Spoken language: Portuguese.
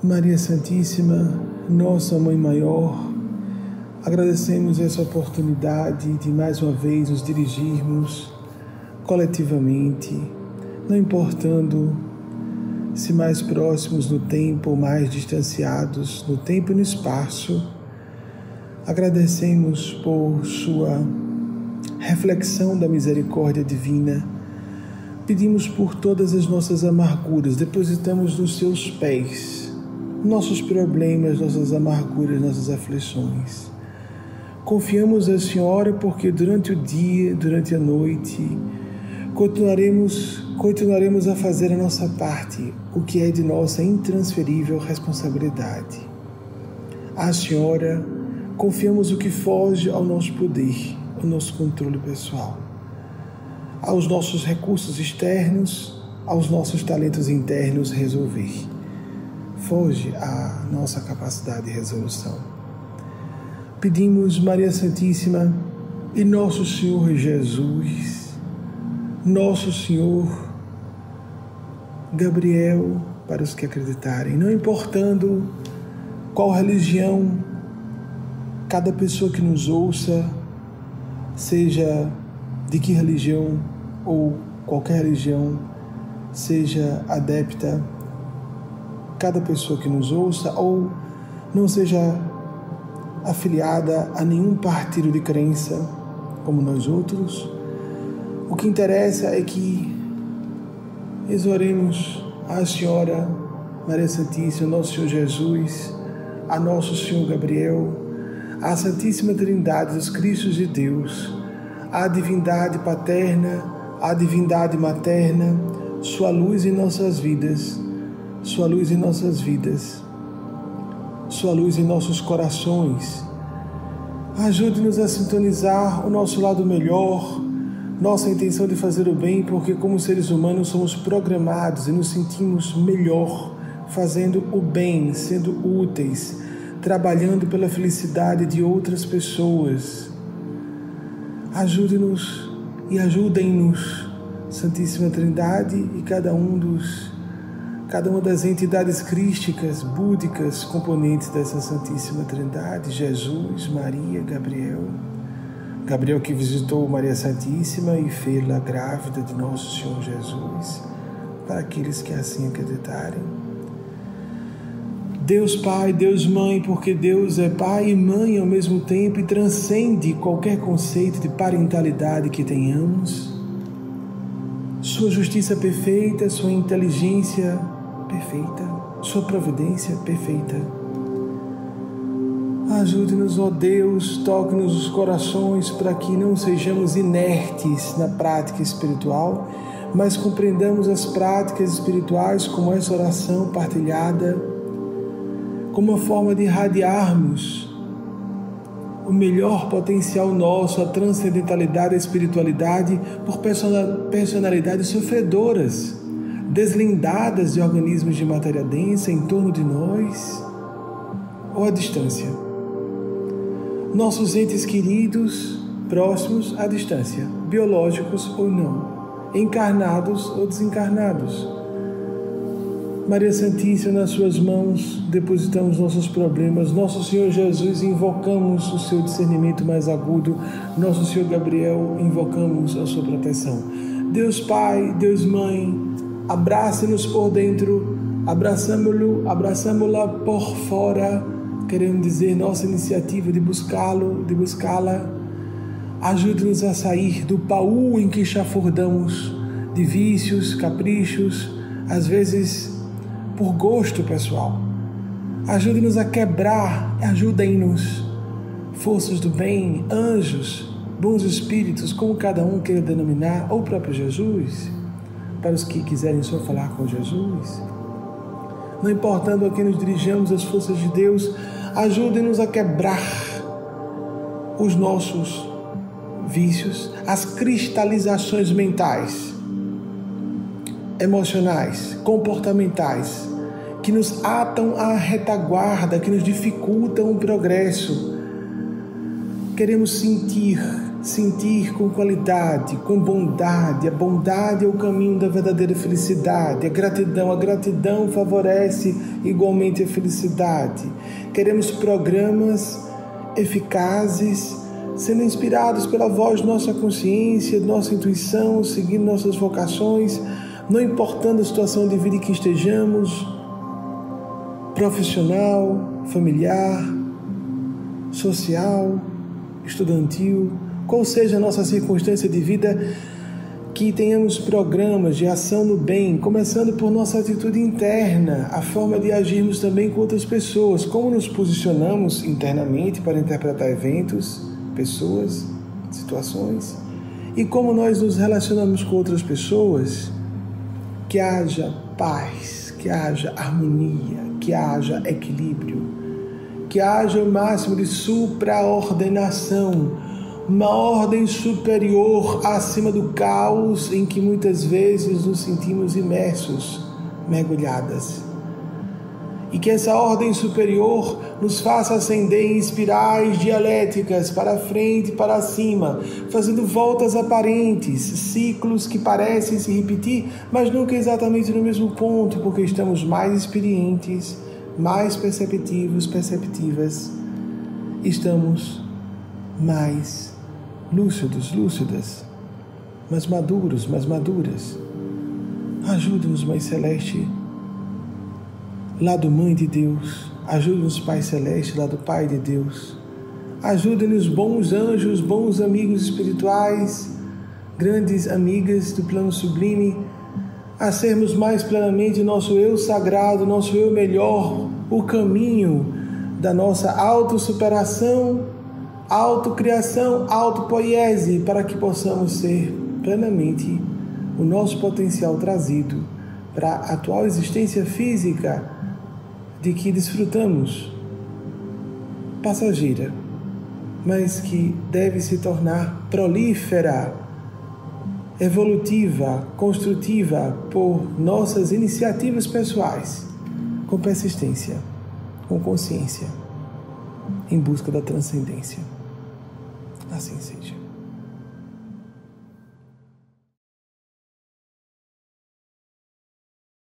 Maria Santíssima, nossa Mãe Maior, agradecemos essa oportunidade de mais uma vez nos dirigirmos coletivamente, não importando se mais próximos no tempo ou mais distanciados no tempo e no espaço. Agradecemos por Sua reflexão da misericórdia divina. Pedimos por todas as nossas amarguras, depositamos nos Seus pés nossos problemas, nossas amarguras, nossas aflições. Confiamos a Senhora porque durante o dia, durante a noite, continuaremos, continuaremos a fazer a nossa parte, o que é de nossa intransferível responsabilidade. A Senhora, confiamos o que foge ao nosso poder, ao nosso controle pessoal, aos nossos recursos externos, aos nossos talentos internos resolver foge à nossa capacidade de resolução. Pedimos, Maria Santíssima e Nosso Senhor Jesus, Nosso Senhor Gabriel, para os que acreditarem, não importando qual religião cada pessoa que nos ouça, seja de que religião ou qualquer religião, seja adepta cada pessoa que nos ouça ou não seja afiliada a nenhum partido de crença como nós outros. O que interessa é que exoremos a Senhora Maria Santíssima, nosso Senhor Jesus, a nosso Senhor Gabriel, a Santíssima Trindade dos Cristos de Deus, a divindade paterna, a divindade materna, sua luz em nossas vidas sua luz em nossas vidas, Sua luz em nossos corações. Ajude-nos a sintonizar o nosso lado melhor, nossa intenção de fazer o bem, porque, como seres humanos, somos programados e nos sentimos melhor fazendo o bem, sendo úteis, trabalhando pela felicidade de outras pessoas. Ajude-nos e ajudem-nos, Santíssima Trindade e cada um dos cada uma das entidades crísticas, búdicas, componentes dessa Santíssima Trindade, Jesus, Maria, Gabriel. Gabriel que visitou Maria Santíssima e fê-la grávida de nosso Senhor Jesus, para aqueles que assim acreditarem. Deus Pai, Deus Mãe, porque Deus é Pai e Mãe ao mesmo tempo e transcende qualquer conceito de parentalidade que tenhamos. Sua justiça perfeita, sua inteligência perfeita, Sua providência perfeita. Ajude-nos, ó Deus, toque-nos os corações para que não sejamos inertes na prática espiritual, mas compreendamos as práticas espirituais como essa oração partilhada, como uma forma de irradiarmos o melhor potencial nosso, a transcendentalidade, a espiritualidade, por personalidades sofredoras deslindadas de organismos de matéria densa em torno de nós ou à distância. Nossos entes queridos, próximos à distância, biológicos ou não, encarnados ou desencarnados. Maria Santíssima, nas suas mãos depositamos nossos problemas. Nosso Senhor Jesus, invocamos o seu discernimento mais agudo. Nosso Senhor Gabriel, invocamos a sua proteção. Deus Pai, Deus Mãe, abrace-nos por dentro, abraçamo-lo, abraçamo-la por fora, querendo dizer nossa iniciativa de buscá-lo, de buscá-la. Ajude-nos a sair do baú em que chafurdamos de vícios, caprichos, às vezes por gosto pessoal. Ajude-nos a quebrar, ajudem-nos. Forças do bem, anjos, bons espíritos, como cada um queira denominar, ou o próprio Jesus para os que quiserem só falar com Jesus. Não importando a quem nos dirigimos, as forças de Deus, ajudem-nos a quebrar os nossos vícios, as cristalizações mentais, emocionais, comportamentais, que nos atam à retaguarda, que nos dificultam o progresso. Queremos sentir sentir com qualidade, com bondade. A bondade é o caminho da verdadeira felicidade. A gratidão, a gratidão favorece igualmente a felicidade. Queremos programas eficazes, sendo inspirados pela voz de nossa consciência, nossa intuição, seguindo nossas vocações, não importando a situação de vida em que estejamos, profissional, familiar, social, estudantil, qual seja a nossa circunstância de vida, que tenhamos programas de ação no bem, começando por nossa atitude interna, a forma de agirmos também com outras pessoas, como nos posicionamos internamente para interpretar eventos, pessoas, situações, e como nós nos relacionamos com outras pessoas, que haja paz, que haja harmonia, que haja equilíbrio, que haja o máximo de supraordenação uma ordem superior acima do caos em que muitas vezes nos sentimos imersos, mergulhadas. E que essa ordem superior nos faça ascender em espirais dialéticas para frente e para cima, fazendo voltas aparentes, ciclos que parecem se repetir, mas nunca exatamente no mesmo ponto, porque estamos mais experientes, mais perceptivos, perceptivas, estamos mais lúcidos, lúcidas, mas maduros, mas maduras. Ajuda-nos, Mãe Celeste, lá do Mãe de Deus. Ajuda-nos, Pai Celeste, lá do Pai de Deus. Ajuda-nos, bons anjos, bons amigos espirituais, grandes amigas do plano sublime, a sermos mais plenamente nosso eu sagrado, nosso eu melhor, o caminho da nossa autossuperação autocriação, autopoiese, para que possamos ser plenamente o nosso potencial trazido para a atual existência física de que desfrutamos, passageira, mas que deve se tornar prolífera, evolutiva, construtiva por nossas iniciativas pessoais, com persistência, com consciência, em busca da transcendência. Assim seja.